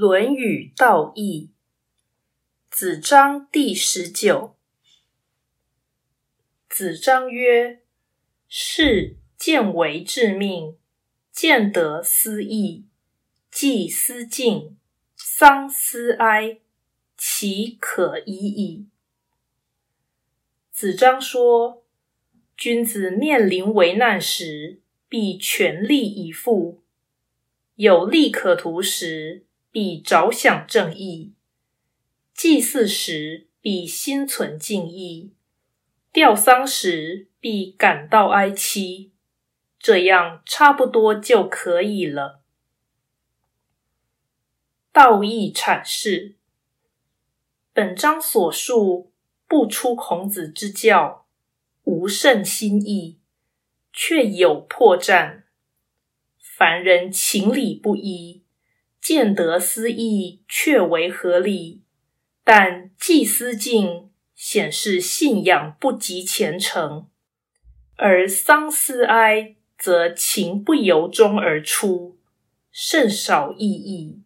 《论语·道义》子章第十九。子张曰：“是见为致命，见得思义，祭思敬，丧思哀，其可已矣。”子张说：“君子面临危难时，必全力以赴；有利可图时，”必着想正义，祭祀时必心存敬意，吊丧时必感到哀戚，这样差不多就可以了。道义阐释：本章所述不出孔子之教，无甚新意，却有破绽。凡人情理不一。见得思义，却为合理；但祭思敬，显示信仰不及虔诚；而丧思哀，则情不由衷而出，甚少意义。